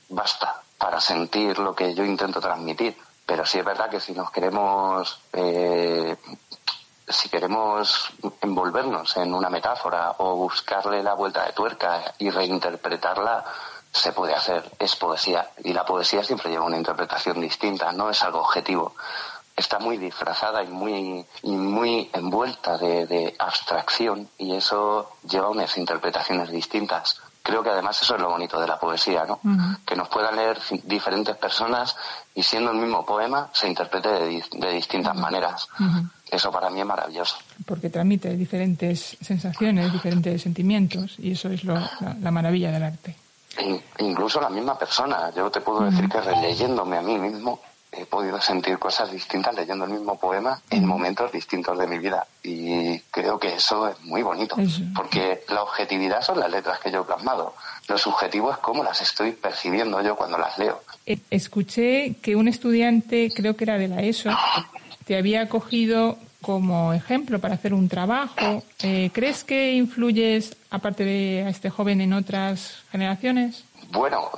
basta para sentir lo que yo intento transmitir. Pero sí es verdad que si nos queremos, eh, si queremos envolvernos en una metáfora o buscarle la vuelta de tuerca y reinterpretarla, se puede hacer. Es poesía. Y la poesía siempre lleva una interpretación distinta, no es algo objetivo está muy disfrazada y muy, y muy envuelta de, abstracción y eso lleva unas interpretaciones distintas. Creo que además eso es lo bonito de la poesía, ¿no? Que nos puedan leer diferentes personas y siendo el mismo poema se interprete de, distintas maneras. Eso para mí es maravilloso. Porque transmite diferentes sensaciones, diferentes sentimientos y eso es la, maravilla del arte. incluso la misma persona. Yo te puedo decir que releyéndome a mí mismo he podido sentir cosas distintas leyendo el mismo poema en momentos distintos de mi vida. Y creo que eso es muy bonito, porque la objetividad son las letras que yo he plasmado. Lo subjetivo es cómo las estoy percibiendo yo cuando las leo. Eh, escuché que un estudiante, creo que era de la ESO, te había cogido como ejemplo para hacer un trabajo. Eh, ¿Crees que influyes, aparte de a este joven, en otras generaciones? Bueno,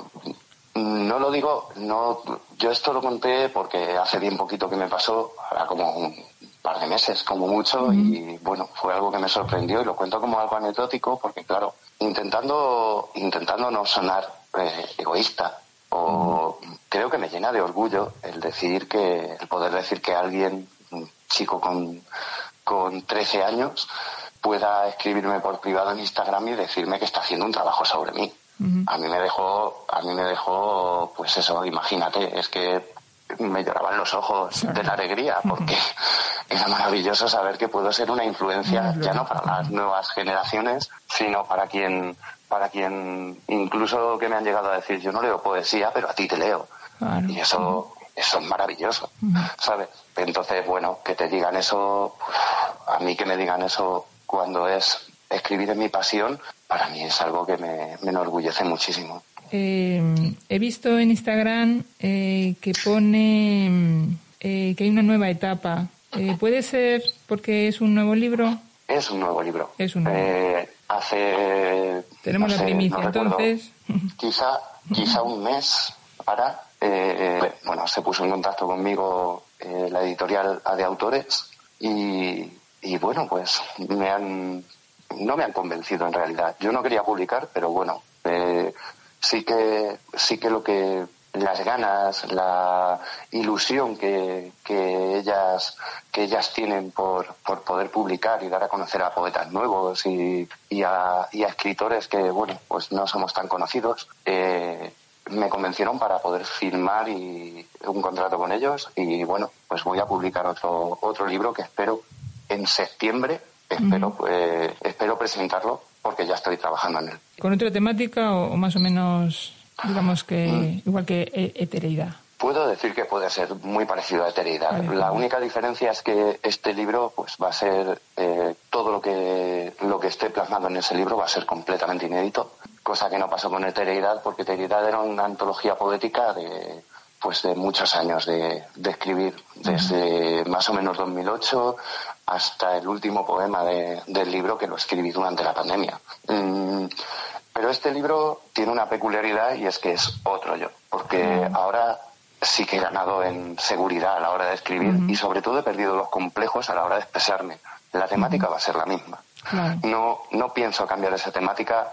no lo digo, no, yo esto lo conté porque hace bien poquito que me pasó, ahora como un par de meses, como mucho, y bueno, fue algo que me sorprendió y lo cuento como algo anecdótico porque claro, intentando, intentando no sonar eh, egoísta, o creo que me llena de orgullo el decir que, el poder decir que alguien, un chico con, con 13 años, pueda escribirme por privado en Instagram y decirme que está haciendo un trabajo sobre mí. A mí me dejó, a mí me dejó, pues eso, imagínate, es que me lloraban los ojos de la alegría porque era maravilloso saber que puedo ser una influencia ya no para las nuevas generaciones, sino para quien para quien incluso que me han llegado a decir yo no leo poesía, pero a ti te leo. Y eso eso es maravilloso, ¿sabes? Entonces, bueno, que te digan eso, a mí que me digan eso cuando es escribir en mi pasión, para mí es algo que me, enorgullece muchísimo. Eh, he visto en Instagram eh, que pone eh, que hay una nueva etapa. ¿Puede ser porque es un nuevo libro? Es un nuevo libro. Es un nuevo. hace. Tenemos la primicia, entonces. Quizá, quizá un mes para eh, bueno, se puso en contacto conmigo eh, la editorial A de Autores y, bueno, pues me han, no me han convencido en realidad. Yo no quería publicar, pero bueno, eh, sí que sí que lo que las ganas, la ilusión que, que ellas que ellas tienen por, por poder publicar y dar a conocer a poetas nuevos y, y, a, escritores que bueno pues no somos tan conocidos eh, me convencieron para poder firmar un contrato con ellos y bueno, pues voy a publicar otro otro libro que espero en septiembre, espero pues, espero presentarlo porque ya estoy trabajando en él. ¿Con otra temática o, más o menos digamos que mm. igual que e, Etereida? Puedo decir que puede ser muy parecido a Etereida. La única diferencia es que este libro pues va a ser eh, todo lo que lo que esté plasmado en ese libro va a ser completamente inédito cosa que no pasó con Etereidad, porque Etereidad era una antología poética de pues de muchos años de, escribir, desde más o menos 2008 hasta el último poema del libro que lo escribí durante la pandemia. Mm, pero este libro tiene una peculiaridad y es que es otro yo, porque ahora sí que he ganado en seguridad a la hora de escribir y sobre todo he perdido los complejos a la hora de expresarme. La temática va a ser la misma. No, no pienso cambiar esa temática,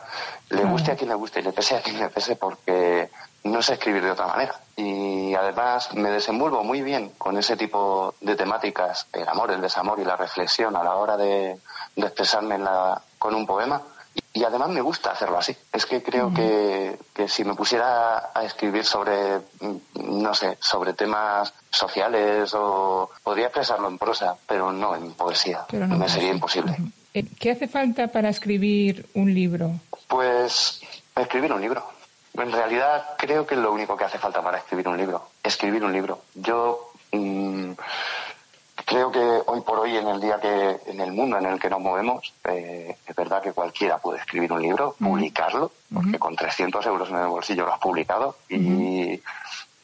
le guste a quien le guste y le pese a quien le pese porque no sé escribir de otra manera. Y además me desenvuelvo muy bien con ese tipo de temáticas, el amor, el desamor y la reflexión a la hora de, expresarme con un poema. Y, además me gusta hacerlo así. Es que creo que, si me pusiera a escribir sobre, no sé, sobre temas sociales o podría expresarlo en prosa, pero no en poesía. me sería imposible. ¿Qué hace falta para escribir un libro? Pues escribir un libro. En realidad creo que es lo único que hace falta para escribir un libro. Escribir un libro. Yo mm, creo que hoy por hoy, en el día que, en el mundo en el que nos movemos, eh, es verdad que cualquiera puede escribir un libro, publicarlo, porque con 300 euros en el bolsillo lo has publicado y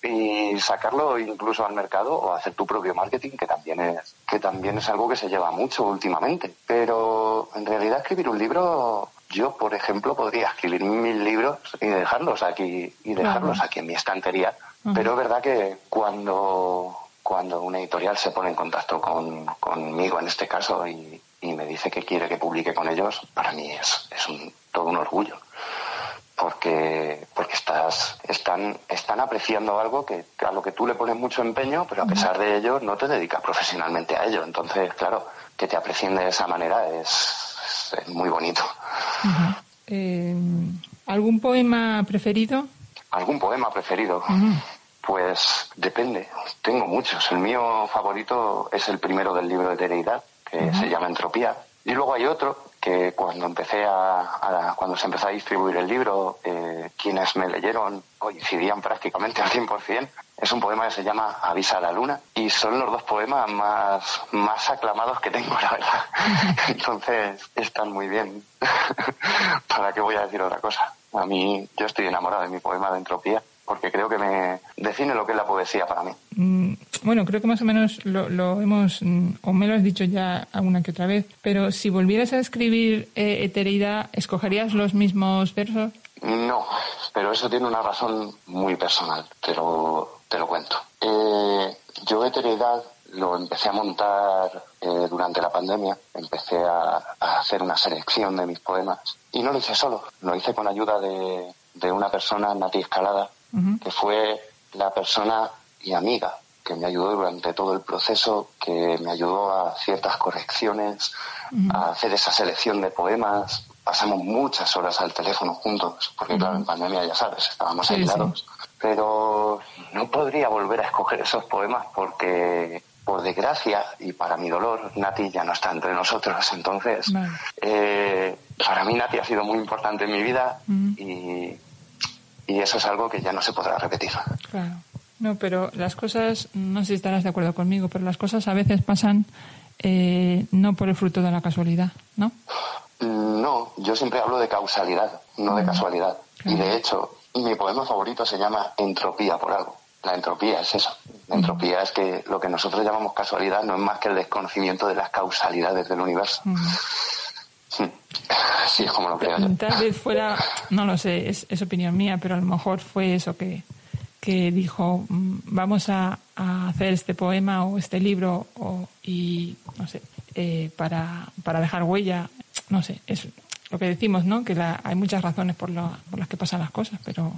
y sacarlo incluso al mercado o hacer tu propio marketing que también es que también es algo que se lleva mucho últimamente. Pero en realidad escribir un libro yo por ejemplo podría escribir mil libros y dejarlos aquí y dejarlos aquí en mi estantería. Pero es verdad que cuando cuando una editorial se pone en contacto con, conmigo en este caso y, y me dice que quiere que publique con ellos para mí es, es un, todo un orgullo porque porque estás están están apreciando algo que a lo que tú le pones mucho empeño pero a pesar de ello no te dedicas profesionalmente a ello. Entonces claro que te aprecien de esa manera es, muy bonito. Eh, algún poema preferido algún poema preferido pues depende. Tengo muchos. El mío favorito es el primero del libro de Tereidad que se llama Entropía. Y luego hay otro que cuando empecé a, cuando se empezó a distribuir el libro, eh, quienes me leyeron coincidían prácticamente al 100%. Es un poema que se llama Avisa a la luna y son los dos poemas más, más aclamados que tengo, la verdad. Entonces están muy bien. ¿Para qué voy a decir otra cosa? A mí, yo estoy enamorado de mi poema de entropía porque creo que me define lo que es la poesía para mí. Mm, bueno, creo que más o menos lo, hemos, mm, o me lo has dicho ya alguna que otra vez, pero si volvieras a escribir eh, Etereidad, ¿escogerías los mismos versos? No, pero eso tiene una razón muy personal, te lo, te lo cuento. Eh, yo Etereidad lo empecé a montar eh, durante la pandemia, empecé a, hacer una selección de mis poemas y no lo hice solo, lo hice con ayuda de, de una persona, Nati Escalada, que fue la persona y amiga que me ayudó durante todo el proceso, que me ayudó a ciertas correcciones, a hacer esa selección de poemas, pasamos muchas horas al teléfono juntos, porque claro, en pandemia ya sabes, estábamos aislados. Pero no podría volver a escoger esos poemas porque, por desgracia y para mi dolor, Nati ya no está entre nosotros. Entonces, eh, para mí Nati ha sido muy importante en mi vida y, y eso es algo que ya no se podrá repetir. Claro. No, pero las cosas, no sé si estarás de acuerdo conmigo, pero las cosas a veces pasan eh, no por el fruto de la casualidad, ¿no? No, yo siempre hablo de causalidad, no de casualidad. Y de hecho, mi poema favorito se llama Entropía por algo. La entropía es eso. La entropía es que lo que nosotros llamamos casualidad no es más que el desconocimiento de las causalidades del universo. Sí, es como lo creo yo. Tal vez fuera, no lo sé, es, es opinión mía, pero a lo mejor fue eso que, que dijo, mm, vamos a, hacer este poema o este libro o, y, no sé, eh, para, para dejar huella, no sé, es lo que decimos, ¿no? Que hay muchas razones por, por las que pasan las cosas, pero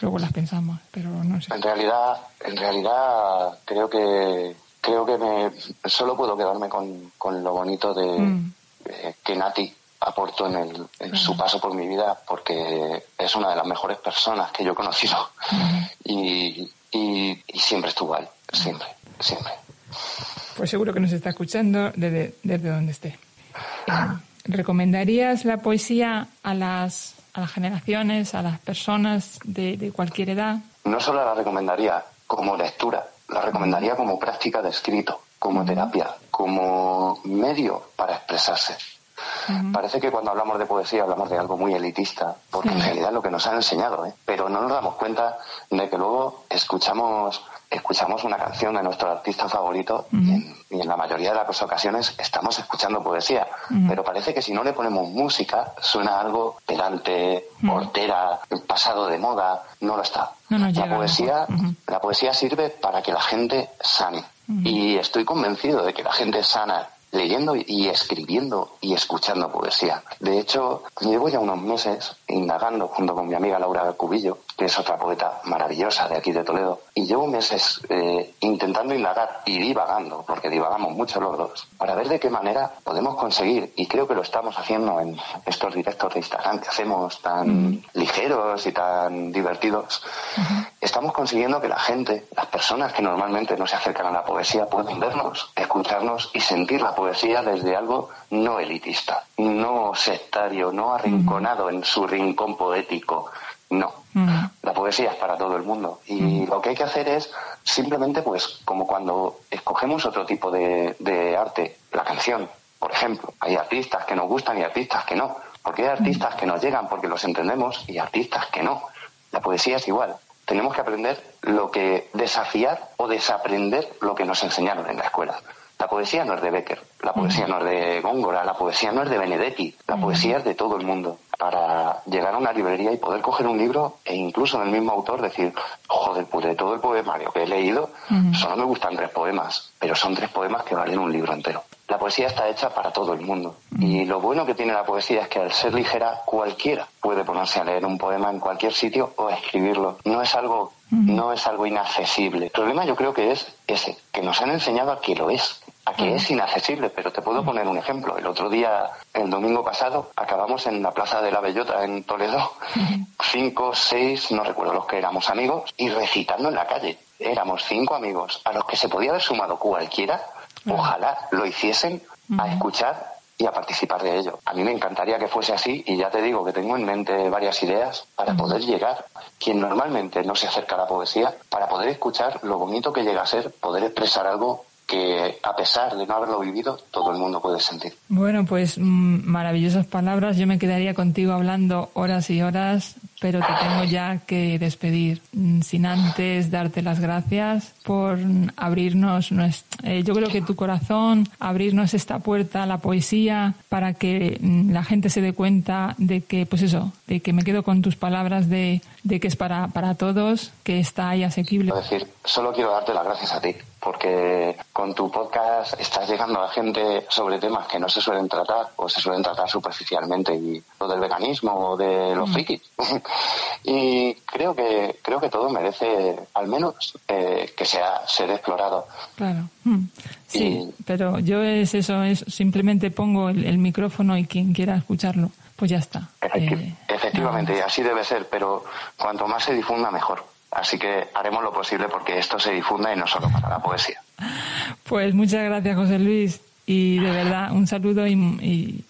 luego las pensamos, pero no sé. En realidad, en realidad creo que creo que me solo puedo quedarme con, con lo bonito de mm. que Nati aportó en, el, en su paso por mi vida porque es una de las mejores personas que yo he conocido y, y, siempre estuvo ahí, siempre, siempre. Pues seguro que nos está escuchando desde, desde donde esté. Eh, ¿Recomendarías la poesía a las, a las generaciones, a las personas de, de cualquier edad? No solo la recomendaría como lectura, la recomendaría como práctica de escrito, como terapia, como medio para expresarse. Parece que cuando hablamos de poesía hablamos de algo muy elitista, porque en realidad es lo que nos han enseñado, ¿eh? pero no nos damos cuenta de que luego escuchamos escuchamos una canción de nuestro artista favorito y, en, la mayoría de las ocasiones estamos escuchando poesía, pero parece que si no le ponemos música suena algo pedante, hortera, pasado de moda, no lo está. la poesía, la poesía sirve para que la gente sane. Y estoy convencido de que la gente sana leyendo y escribiendo y escuchando poesía. De hecho, llevo ya unos meses indagando junto con mi amiga Laura Cubillo, que es otra poeta maravillosa de aquí de Toledo, y llevo meses eh, intentando indagar y divagando, porque divagamos mucho los dos, para ver de qué manera podemos conseguir, y creo que lo estamos haciendo en estos directos de Instagram que hacemos tan ligeros y tan divertidos, estamos consiguiendo que la gente, las personas que normalmente no se acercan a la poesía, puedan vernos, escucharnos y sentir la poesía desde algo no elitista, no sectario, no arrinconado en su rincón poético. No, la poesía es para todo el mundo y lo que hay que hacer es simplemente, pues, como cuando escogemos otro tipo de, de arte, la canción, por ejemplo, hay artistas que nos gustan y artistas que no, porque hay artistas que nos llegan porque los entendemos y artistas que no. La poesía es igual. Tenemos que aprender lo que desafiar o desaprender lo que nos enseñaron en la escuela. La poesía no es de Becker, la poesía no es de Góngora, la poesía no es de Benedetti, la poesía es de todo el mundo. Para llegar a una librería y poder coger un libro e incluso del mismo autor decir, joder, pues de todo el poemario que he leído, solo me gustan tres poemas, pero son tres poemas que valen un libro entero. La poesía está hecha para todo el mundo. Y lo bueno que tiene la poesía es que al ser ligera, cualquiera puede ponerse a leer un poema en cualquier sitio o escribirlo. No es algo, no es algo inaccesible. El problema yo creo que es ese, que nos han enseñado a que lo es a que es inaccesible, pero te puedo poner un ejemplo. El otro día, el domingo pasado, acabamos en la Plaza de la Bellota en Toledo, cinco, seis, no recuerdo los que éramos amigos, y recitando en la calle. Éramos cinco amigos a los que se podía haber sumado cualquiera, ojalá lo hiciesen a escuchar y a participar de ello. A mí me encantaría que fuese así y ya te digo que tengo en mente varias ideas para poder llegar, quien normalmente no se acerca a la poesía, para poder escuchar lo bonito que llega a ser poder expresar algo que a pesar de no haberlo vivido, todo el mundo puede sentir. Bueno, pues mm, maravillosas palabras. Yo me quedaría contigo hablando horas y horas, pero te tengo ya que despedir. Mm, sin antes darte las gracias por abrirnos, eh, yo creo que tu corazón, abrirnos esta puerta a la poesía para que mm, la gente se dé cuenta de que, pues eso, de que me quedo con tus palabras de, de que es para, para todos, que está ahí asequible. Es decir, solo quiero darte las gracias a ti porque con tu podcast estás llegando a gente sobre temas que no se suelen tratar o se suelen tratar superficialmente y lo del veganismo o de los mm. frikis y creo que creo que todo merece al menos eh, que sea ser explorado claro mm. sí pero yo es eso es simplemente pongo el, micrófono y quien quiera escucharlo pues ya está. Eh, efectivamente, así debe ser, pero cuanto más se difunda, mejor. Así que haremos lo posible porque esto se difunda y no solo para la poesía. Pues muchas gracias, José Luis. Y de verdad, un saludo y,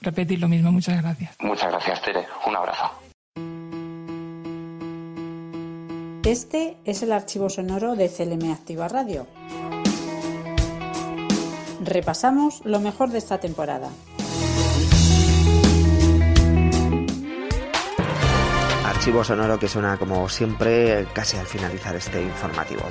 repetir lo mismo. Muchas gracias. Muchas gracias, Tere. Un abrazo. Este es el archivo sonoro de CLM Activa Radio. Repasamos lo mejor de esta temporada. Archivo sonoro que suena como siempre casi al finalizar este informativo.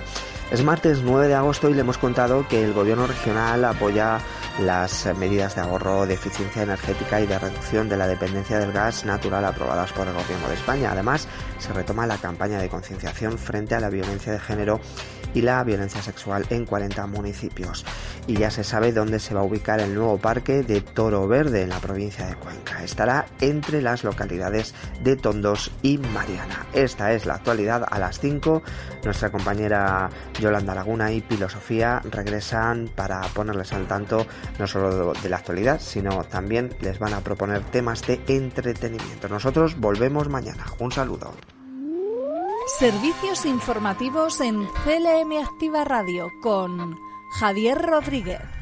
Es martes 9 de agosto y le hemos contado que el gobierno regional apoya las medidas de ahorro, de eficiencia energética y de reducción de la dependencia del gas natural aprobadas por el gobierno de España. Además, se retoma la campaña de concienciación frente a la violencia de género y la violencia sexual en 40 municipios. Y ya se sabe dónde se va a ubicar el nuevo parque de Toro Verde en la provincia de Cuenca. Estará entre las localidades de Tondos y Mariana. Esta es la actualidad a las 5. Nuestra compañera Yolanda Laguna y Filosofía regresan para ponerles al tanto no solo de la actualidad, sino también les van a proponer temas de entretenimiento. Nosotros volvemos mañana. Un saludo. Servicios informativos en CLM Activa Radio con Javier Rodríguez.